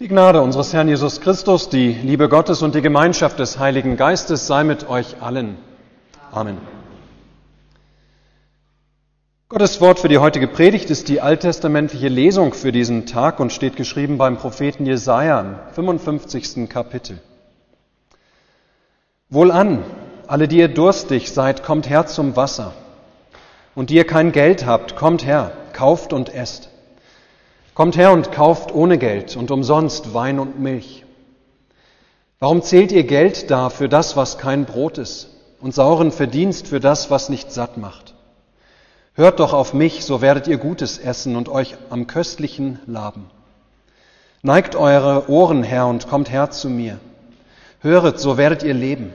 Die Gnade unseres Herrn Jesus Christus, die Liebe Gottes und die Gemeinschaft des Heiligen Geistes sei mit euch allen. Amen. Gottes Wort für die heutige Predigt ist die alttestamentliche Lesung für diesen Tag und steht geschrieben beim Propheten Jesaja im 55. Kapitel. Wohlan, alle, die ihr durstig seid, kommt her zum Wasser. Und die ihr kein Geld habt, kommt her, kauft und esst. Kommt her und kauft ohne Geld und umsonst Wein und Milch. Warum zählt ihr Geld da für das, was kein Brot ist, und sauren Verdienst für das, was nicht satt macht? Hört doch auf mich, so werdet ihr Gutes essen und euch am Köstlichen laben. Neigt eure Ohren her und kommt her zu mir. Höret, so werdet ihr leben.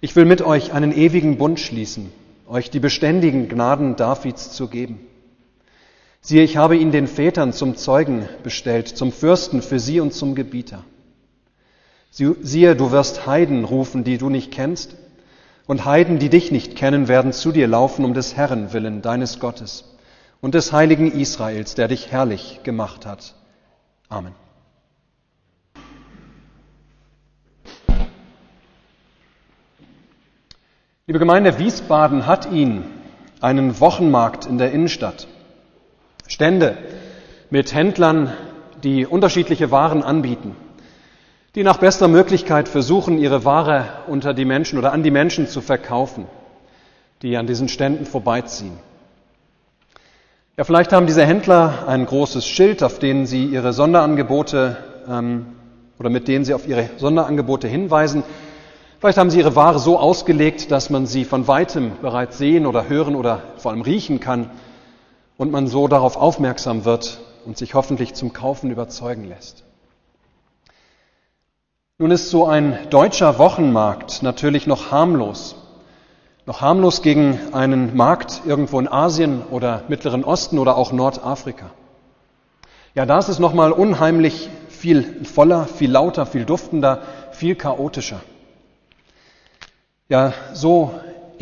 Ich will mit euch einen ewigen Bund schließen, euch die beständigen Gnaden Davids zu geben. Siehe, ich habe ihn den Vätern zum Zeugen bestellt, zum Fürsten für sie und zum Gebieter. Siehe, du wirst Heiden rufen, die du nicht kennst, und Heiden, die dich nicht kennen, werden zu dir laufen um des Herrn willen, deines Gottes, und des heiligen Israels, der dich herrlich gemacht hat. Amen. Liebe Gemeinde, Wiesbaden hat ihn, einen Wochenmarkt in der Innenstadt. Stände mit Händlern, die unterschiedliche Waren anbieten, die nach bester Möglichkeit versuchen, ihre Ware unter die Menschen oder an die Menschen zu verkaufen, die an diesen Ständen vorbeiziehen. Ja, vielleicht haben diese Händler ein großes Schild, auf dem sie ihre Sonderangebote ähm, oder mit denen sie auf ihre Sonderangebote hinweisen. Vielleicht haben sie ihre Ware so ausgelegt, dass man sie von weitem bereits sehen oder hören oder vor allem riechen kann und man so darauf aufmerksam wird und sich hoffentlich zum Kaufen überzeugen lässt. Nun ist so ein deutscher Wochenmarkt natürlich noch harmlos. Noch harmlos gegen einen Markt irgendwo in Asien oder Mittleren Osten oder auch Nordafrika. Ja, da ist es nochmal unheimlich viel voller, viel lauter, viel duftender, viel chaotischer. Ja, so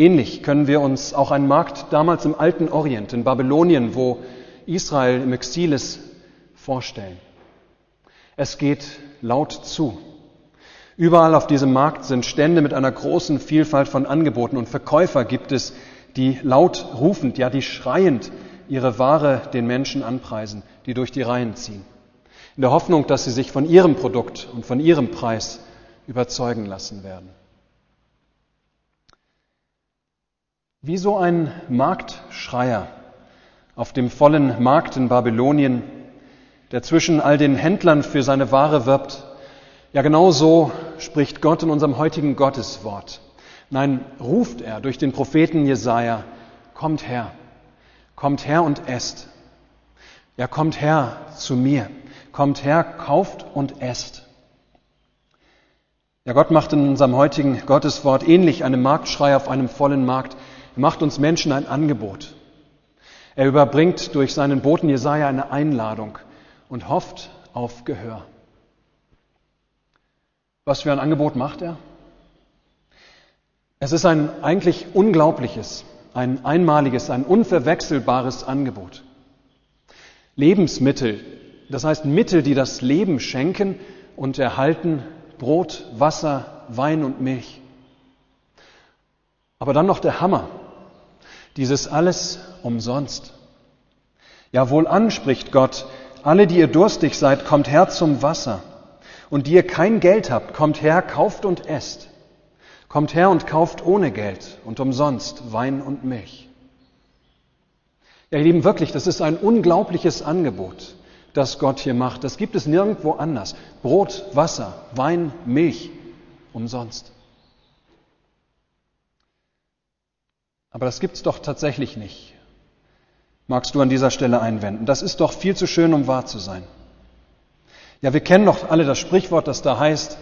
Ähnlich können wir uns auch einen Markt damals im alten Orient, in Babylonien, wo Israel im Exil ist, vorstellen. Es geht laut zu. Überall auf diesem Markt sind Stände mit einer großen Vielfalt von Angeboten und Verkäufer gibt es, die laut rufend, ja die schreiend ihre Ware den Menschen anpreisen, die durch die Reihen ziehen. In der Hoffnung, dass sie sich von ihrem Produkt und von ihrem Preis überzeugen lassen werden. Wie so ein Marktschreier auf dem vollen Markt in Babylonien, der zwischen all den Händlern für seine Ware wirbt, ja genau so spricht Gott in unserem heutigen Gotteswort. Nein, ruft er durch den Propheten Jesaja, kommt her, kommt her und esst. Ja, kommt her zu mir, kommt her, kauft und esst. Ja, Gott macht in unserem heutigen Gotteswort ähnlich einem Marktschrei auf einem vollen Markt macht uns Menschen ein Angebot. Er überbringt durch seinen Boten Jesaja eine Einladung und hofft auf Gehör. Was für ein Angebot macht er? Es ist ein eigentlich unglaubliches, ein einmaliges, ein unverwechselbares Angebot. Lebensmittel, das heißt Mittel, die das Leben schenken und erhalten, Brot, Wasser, Wein und Milch. Aber dann noch der Hammer. Dieses alles umsonst. Ja, wohlan spricht Gott, alle, die ihr durstig seid, kommt her zum Wasser. Und die ihr kein Geld habt, kommt her, kauft und esst. Kommt her und kauft ohne Geld und umsonst Wein und Milch. Ja, ihr Lieben, wirklich, das ist ein unglaubliches Angebot, das Gott hier macht. Das gibt es nirgendwo anders. Brot, Wasser, Wein, Milch, umsonst. Aber das gibt's doch tatsächlich nicht. Magst du an dieser Stelle einwenden? Das ist doch viel zu schön, um wahr zu sein. Ja, wir kennen doch alle das Sprichwort, das da heißt,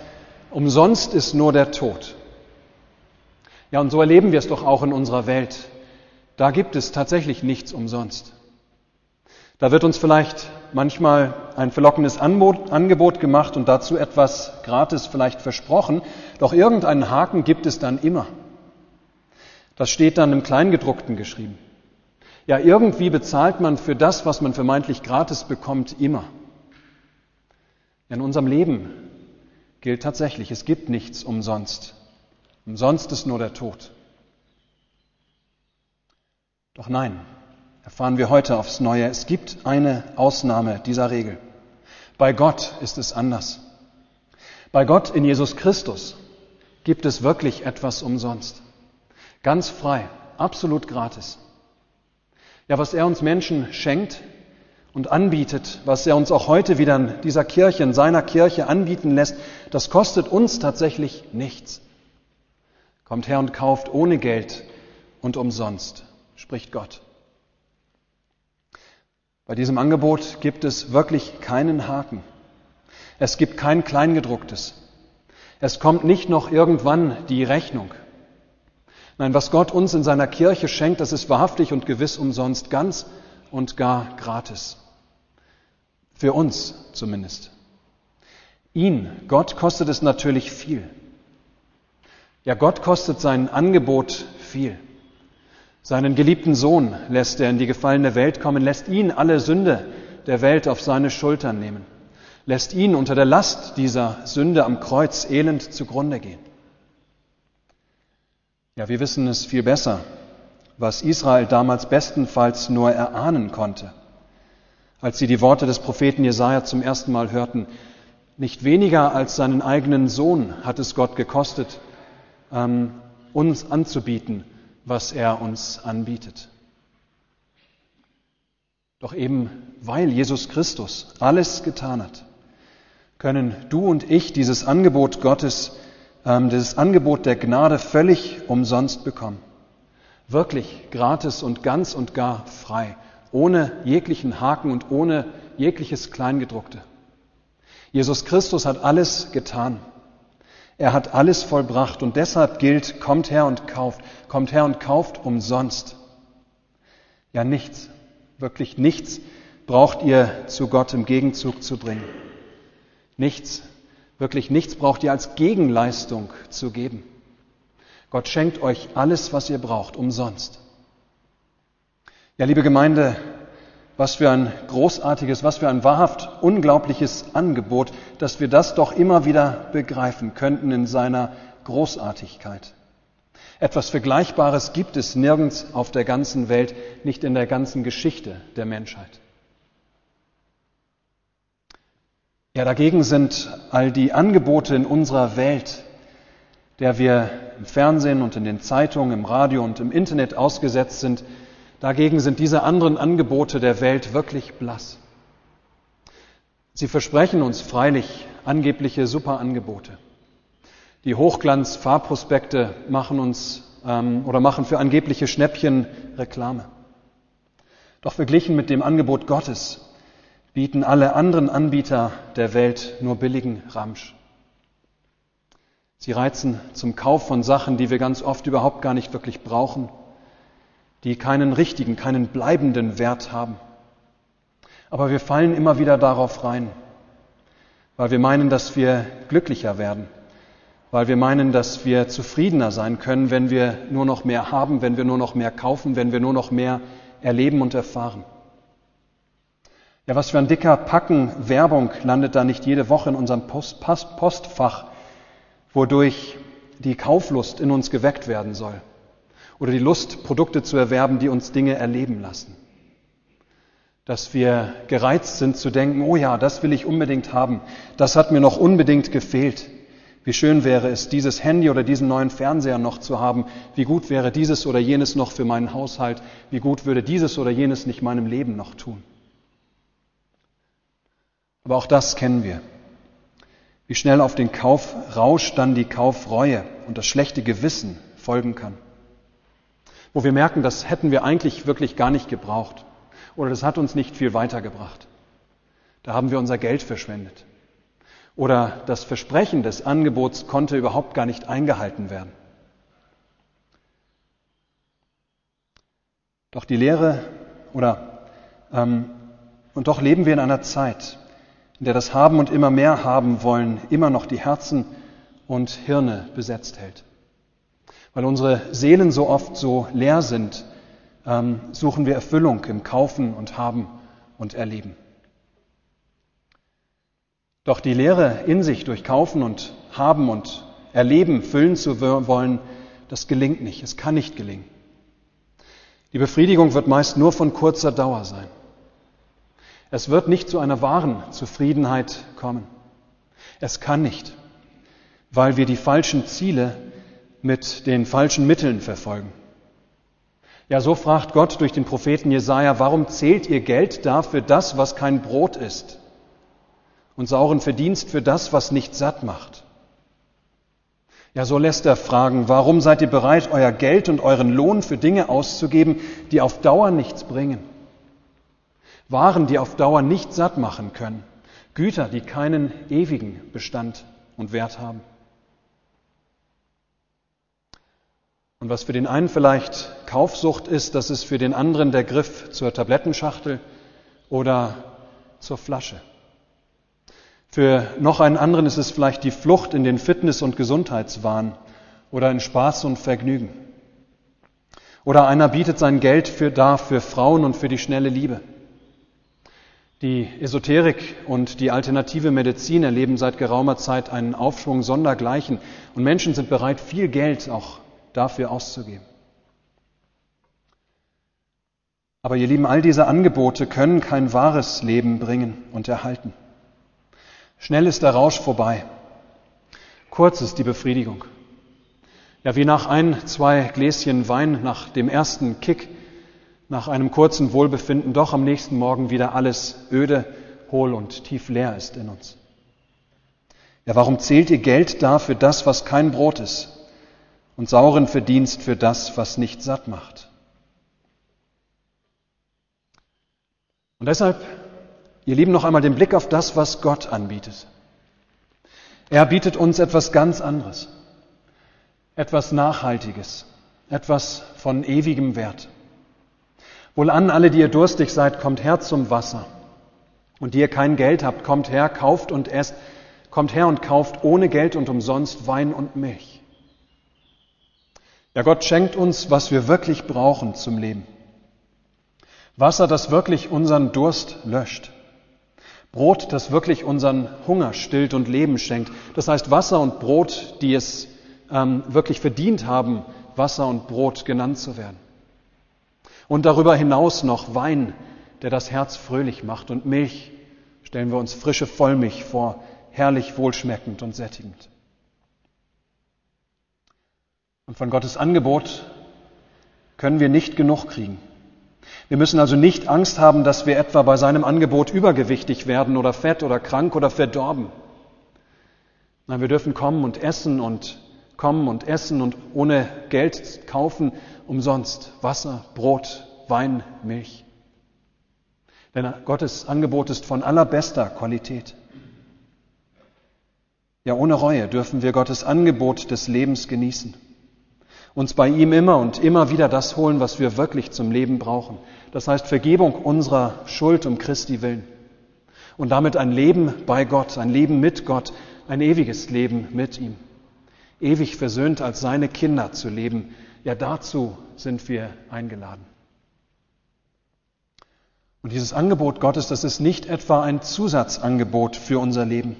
umsonst ist nur der Tod. Ja, und so erleben wir es doch auch in unserer Welt. Da gibt es tatsächlich nichts umsonst. Da wird uns vielleicht manchmal ein verlockendes Angebot gemacht und dazu etwas gratis vielleicht versprochen, doch irgendeinen Haken gibt es dann immer. Das steht dann im Kleingedruckten geschrieben. Ja, irgendwie bezahlt man für das, was man vermeintlich gratis bekommt, immer. In unserem Leben gilt tatsächlich, es gibt nichts umsonst. Umsonst ist nur der Tod. Doch nein, erfahren wir heute aufs Neue, es gibt eine Ausnahme dieser Regel. Bei Gott ist es anders. Bei Gott in Jesus Christus gibt es wirklich etwas umsonst. Ganz frei, absolut gratis. Ja, was er uns Menschen schenkt und anbietet, was er uns auch heute wieder in dieser Kirche, in seiner Kirche anbieten lässt, das kostet uns tatsächlich nichts. Kommt her und kauft ohne Geld und umsonst, spricht Gott. Bei diesem Angebot gibt es wirklich keinen Haken. Es gibt kein Kleingedrucktes. Es kommt nicht noch irgendwann die Rechnung. Nein, was Gott uns in seiner Kirche schenkt, das ist wahrhaftig und gewiss umsonst, ganz und gar gratis. Für uns zumindest. Ihn, Gott, kostet es natürlich viel. Ja, Gott kostet sein Angebot viel. Seinen geliebten Sohn lässt er in die gefallene Welt kommen, lässt ihn alle Sünde der Welt auf seine Schultern nehmen, lässt ihn unter der Last dieser Sünde am Kreuz elend zugrunde gehen. Ja, wir wissen es viel besser, was Israel damals bestenfalls nur erahnen konnte, als sie die Worte des Propheten Jesaja zum ersten Mal hörten. Nicht weniger als seinen eigenen Sohn hat es Gott gekostet, ähm, uns anzubieten, was er uns anbietet. Doch eben weil Jesus Christus alles getan hat, können du und ich dieses Angebot Gottes ähm, dieses Angebot der Gnade völlig umsonst bekommen. Wirklich gratis und ganz und gar frei, ohne jeglichen Haken und ohne jegliches Kleingedruckte. Jesus Christus hat alles getan. Er hat alles vollbracht und deshalb gilt, kommt her und kauft, kommt her und kauft umsonst. Ja, nichts, wirklich nichts braucht ihr zu Gott im Gegenzug zu bringen. Nichts Wirklich nichts braucht ihr als Gegenleistung zu geben. Gott schenkt euch alles, was ihr braucht, umsonst. Ja, liebe Gemeinde, was für ein großartiges, was für ein wahrhaft unglaubliches Angebot, dass wir das doch immer wieder begreifen könnten in seiner Großartigkeit. Etwas Vergleichbares gibt es nirgends auf der ganzen Welt, nicht in der ganzen Geschichte der Menschheit. Ja, dagegen sind all die Angebote in unserer Welt, der wir im Fernsehen und in den Zeitungen, im Radio und im Internet ausgesetzt sind, dagegen sind diese anderen Angebote der Welt wirklich blass. Sie versprechen uns freilich angebliche Superangebote. Die Hochglanz-Fahrprospekte machen uns ähm, oder machen für angebliche Schnäppchen Reklame. Doch verglichen mit dem Angebot Gottes bieten alle anderen Anbieter der Welt nur billigen Ramsch. Sie reizen zum Kauf von Sachen, die wir ganz oft überhaupt gar nicht wirklich brauchen, die keinen richtigen, keinen bleibenden Wert haben. Aber wir fallen immer wieder darauf rein, weil wir meinen, dass wir glücklicher werden, weil wir meinen, dass wir zufriedener sein können, wenn wir nur noch mehr haben, wenn wir nur noch mehr kaufen, wenn wir nur noch mehr erleben und erfahren. Ja, was für ein dicker Packen Werbung landet da nicht jede Woche in unserem Post, Post, Postfach, wodurch die Kauflust in uns geweckt werden soll. Oder die Lust, Produkte zu erwerben, die uns Dinge erleben lassen. Dass wir gereizt sind zu denken, oh ja, das will ich unbedingt haben. Das hat mir noch unbedingt gefehlt. Wie schön wäre es, dieses Handy oder diesen neuen Fernseher noch zu haben. Wie gut wäre dieses oder jenes noch für meinen Haushalt. Wie gut würde dieses oder jenes nicht meinem Leben noch tun. Aber auch das kennen wir. Wie schnell auf den Kaufrausch dann die Kaufreue und das schlechte Gewissen folgen kann. Wo wir merken, das hätten wir eigentlich wirklich gar nicht gebraucht. Oder das hat uns nicht viel weitergebracht. Da haben wir unser Geld verschwendet. Oder das Versprechen des Angebots konnte überhaupt gar nicht eingehalten werden. Doch die Lehre oder ähm, und doch leben wir in einer Zeit, in der das Haben und immer mehr haben wollen immer noch die Herzen und Hirne besetzt hält. Weil unsere Seelen so oft so leer sind, ähm, suchen wir Erfüllung im Kaufen und Haben und Erleben. Doch die Lehre in sich durch Kaufen und Haben und Erleben füllen zu wollen, das gelingt nicht. Es kann nicht gelingen. Die Befriedigung wird meist nur von kurzer Dauer sein. Es wird nicht zu einer wahren Zufriedenheit kommen. Es kann nicht, weil wir die falschen Ziele mit den falschen Mitteln verfolgen. Ja, so fragt Gott durch den Propheten Jesaja, warum zählt ihr Geld dafür das, was kein Brot ist und sauren Verdienst für das, was nicht satt macht? Ja, so lässt er fragen, warum seid ihr bereit, euer Geld und euren Lohn für Dinge auszugeben, die auf Dauer nichts bringen? Waren, die auf Dauer nicht satt machen können. Güter, die keinen ewigen Bestand und Wert haben. Und was für den einen vielleicht Kaufsucht ist, das ist für den anderen der Griff zur Tablettenschachtel oder zur Flasche. Für noch einen anderen ist es vielleicht die Flucht in den Fitness- und Gesundheitswahn oder in Spaß und Vergnügen. Oder einer bietet sein Geld für, dar für Frauen und für die schnelle Liebe. Die Esoterik und die alternative Medizin erleben seit geraumer Zeit einen Aufschwung sondergleichen und Menschen sind bereit, viel Geld auch dafür auszugeben. Aber ihr Lieben, all diese Angebote können kein wahres Leben bringen und erhalten. Schnell ist der Rausch vorbei. Kurz ist die Befriedigung. Ja, wie nach ein, zwei Gläschen Wein, nach dem ersten Kick, nach einem kurzen Wohlbefinden, doch am nächsten Morgen wieder alles öde, hohl und tief leer ist in uns. Ja, warum zählt ihr Geld da für das, was kein Brot ist? und sauren Verdienst für das, was nicht satt macht. Und deshalb, ihr Lieben, noch einmal den Blick auf das, was Gott anbietet. Er bietet uns etwas ganz anderes, etwas Nachhaltiges, etwas von ewigem Wert. Wohlan alle, die ihr durstig seid, kommt her zum Wasser. Und die ihr kein Geld habt, kommt her, kauft und esst. Kommt her und kauft ohne Geld und umsonst Wein und Milch. Ja, Gott schenkt uns, was wir wirklich brauchen zum Leben. Wasser, das wirklich unseren Durst löscht. Brot, das wirklich unseren Hunger stillt und Leben schenkt. Das heißt Wasser und Brot, die es ähm, wirklich verdient haben, Wasser und Brot genannt zu werden. Und darüber hinaus noch Wein, der das Herz fröhlich macht und Milch, stellen wir uns frische Vollmilch vor, herrlich wohlschmeckend und sättigend. Und von Gottes Angebot können wir nicht genug kriegen. Wir müssen also nicht Angst haben, dass wir etwa bei seinem Angebot übergewichtig werden oder fett oder krank oder verdorben. Nein, wir dürfen kommen und essen und kommen und essen und ohne Geld kaufen, umsonst Wasser, Brot, Wein, Milch. Denn Gottes Angebot ist von allerbester Qualität. Ja, ohne Reue dürfen wir Gottes Angebot des Lebens genießen uns bei ihm immer und immer wieder das holen, was wir wirklich zum Leben brauchen. Das heißt Vergebung unserer Schuld um Christi willen. Und damit ein Leben bei Gott, ein Leben mit Gott, ein ewiges Leben mit ihm. Ewig versöhnt als seine Kinder zu leben. Ja, dazu sind wir eingeladen. Und dieses Angebot Gottes, das ist nicht etwa ein Zusatzangebot für unser Leben.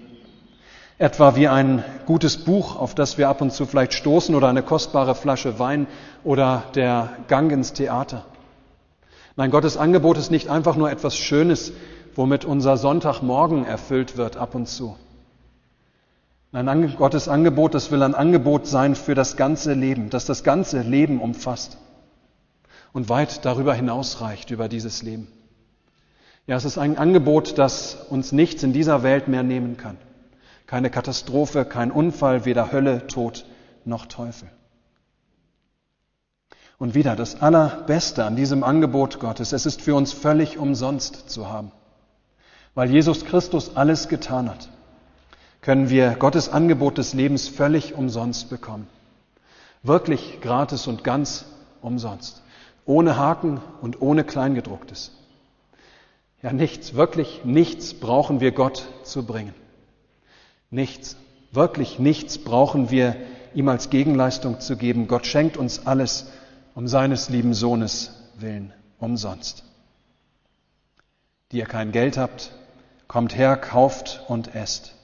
Etwa wie ein gutes Buch, auf das wir ab und zu vielleicht stoßen, oder eine kostbare Flasche Wein oder der Gang ins Theater. Nein, Gottes Angebot ist nicht einfach nur etwas Schönes, womit unser Sonntagmorgen erfüllt wird ab und zu. Nein, Gottes Angebot, das will ein Angebot sein für das ganze Leben, das das ganze Leben umfasst und weit darüber hinausreicht, über dieses Leben. Ja, es ist ein Angebot, das uns nichts in dieser Welt mehr nehmen kann. Keine Katastrophe, kein Unfall, weder Hölle, Tod noch Teufel. Und wieder das Allerbeste an diesem Angebot Gottes, es ist für uns völlig umsonst zu haben. Weil Jesus Christus alles getan hat, können wir Gottes Angebot des Lebens völlig umsonst bekommen. Wirklich gratis und ganz umsonst. Ohne Haken und ohne Kleingedrucktes. Ja, nichts, wirklich nichts brauchen wir Gott zu bringen. Nichts, wirklich nichts brauchen wir ihm als Gegenleistung zu geben. Gott schenkt uns alles um seines lieben Sohnes willen, umsonst. Die ihr kein Geld habt, kommt her, kauft und esst.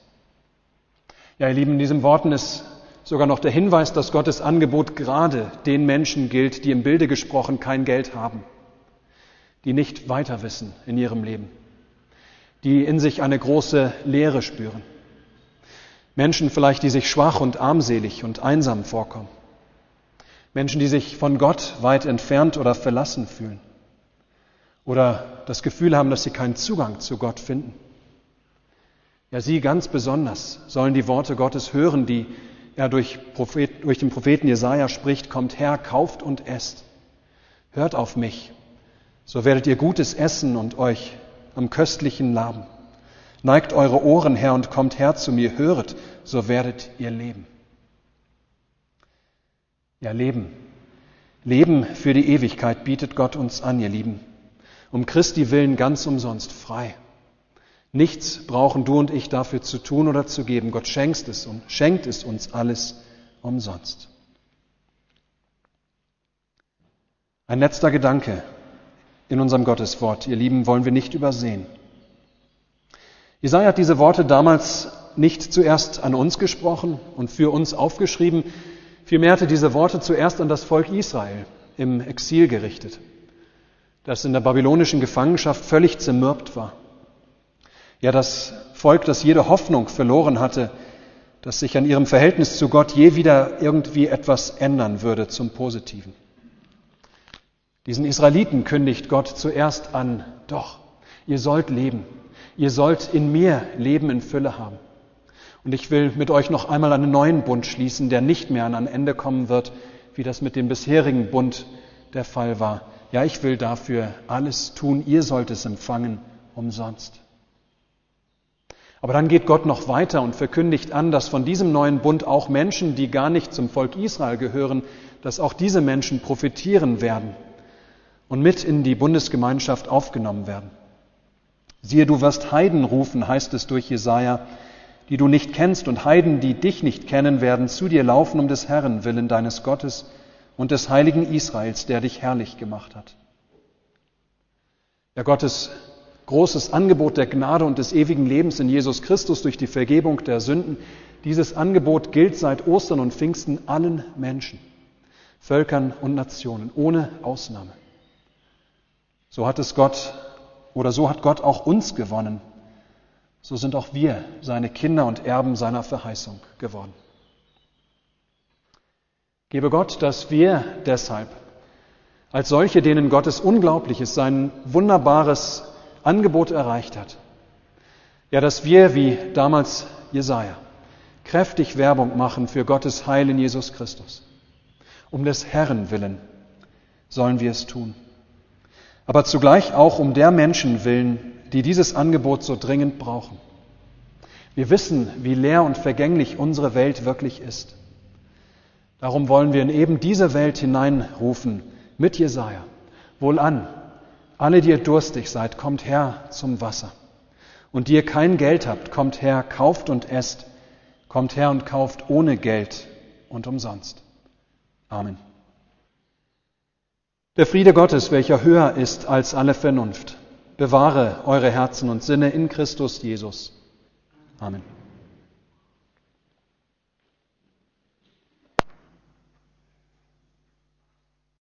Ja, ihr Lieben, in diesen Worten ist sogar noch der Hinweis, dass Gottes Angebot gerade den Menschen gilt, die im Bilde gesprochen kein Geld haben, die nicht weiter wissen in ihrem Leben, die in sich eine große Leere spüren. Menschen vielleicht, die sich schwach und armselig und einsam vorkommen. Menschen, die sich von Gott weit entfernt oder verlassen fühlen. Oder das Gefühl haben, dass sie keinen Zugang zu Gott finden. Ja, sie ganz besonders sollen die Worte Gottes hören, die er durch, Prophet, durch den Propheten Jesaja spricht: Kommt her, kauft und esst. Hört auf mich, so werdet ihr Gutes essen und euch am Köstlichen laben. Neigt eure Ohren her und kommt her zu mir, höret, so werdet ihr leben. Ja, Leben. Leben für die Ewigkeit bietet Gott uns an, ihr Lieben. Um Christi willen ganz umsonst frei. Nichts brauchen du und ich dafür zu tun oder zu geben. Gott schenkt es und schenkt es uns alles umsonst. Ein letzter Gedanke in unserem Gotteswort, ihr Lieben, wollen wir nicht übersehen. Jesaja hat diese Worte damals nicht zuerst an uns gesprochen und für uns aufgeschrieben, vielmehr hatte diese Worte zuerst an das Volk Israel im Exil gerichtet, das in der babylonischen Gefangenschaft völlig zermürbt war. Ja, das Volk, das jede Hoffnung verloren hatte, dass sich an ihrem Verhältnis zu Gott je wieder irgendwie etwas ändern würde zum Positiven. Diesen Israeliten kündigt Gott zuerst an, doch, ihr sollt leben, ihr sollt in mir Leben in Fülle haben. Und ich will mit euch noch einmal einen neuen Bund schließen, der nicht mehr an ein Ende kommen wird, wie das mit dem bisherigen Bund der Fall war. Ja, ich will dafür alles tun, ihr sollt es empfangen umsonst. Aber dann geht Gott noch weiter und verkündigt an, dass von diesem neuen Bund auch Menschen, die gar nicht zum Volk Israel gehören, dass auch diese Menschen profitieren werden und mit in die Bundesgemeinschaft aufgenommen werden. Siehe, du wirst Heiden rufen, heißt es durch Jesaja, die du nicht kennst, und Heiden, die dich nicht kennen, werden zu dir laufen um des Herrn willen deines Gottes und des heiligen Israels, der dich herrlich gemacht hat. Ja, Gottes großes Angebot der Gnade und des ewigen Lebens in Jesus Christus durch die Vergebung der Sünden. Dieses Angebot gilt seit Ostern und Pfingsten allen Menschen, Völkern und Nationen, ohne Ausnahme. So hat es Gott oder so hat Gott auch uns gewonnen. So sind auch wir seine Kinder und Erben seiner Verheißung geworden. Gebe Gott, dass wir deshalb als solche, denen Gottes Unglaubliches, sein wunderbares Angebot erreicht hat. Ja, dass wir, wie damals Jesaja, kräftig Werbung machen für Gottes Heil in Jesus Christus. Um des Herrn willen sollen wir es tun. Aber zugleich auch um der Menschen willen, die dieses Angebot so dringend brauchen. Wir wissen, wie leer und vergänglich unsere Welt wirklich ist. Darum wollen wir in eben diese Welt hineinrufen mit Jesaja. Wohlan, alle, die ihr durstig seid, kommt her zum Wasser. Und die ihr kein Geld habt, kommt her, kauft und esst. Kommt her und kauft ohne Geld und umsonst. Amen. Der Friede Gottes, welcher höher ist als alle Vernunft, bewahre eure Herzen und Sinne in Christus Jesus. Amen.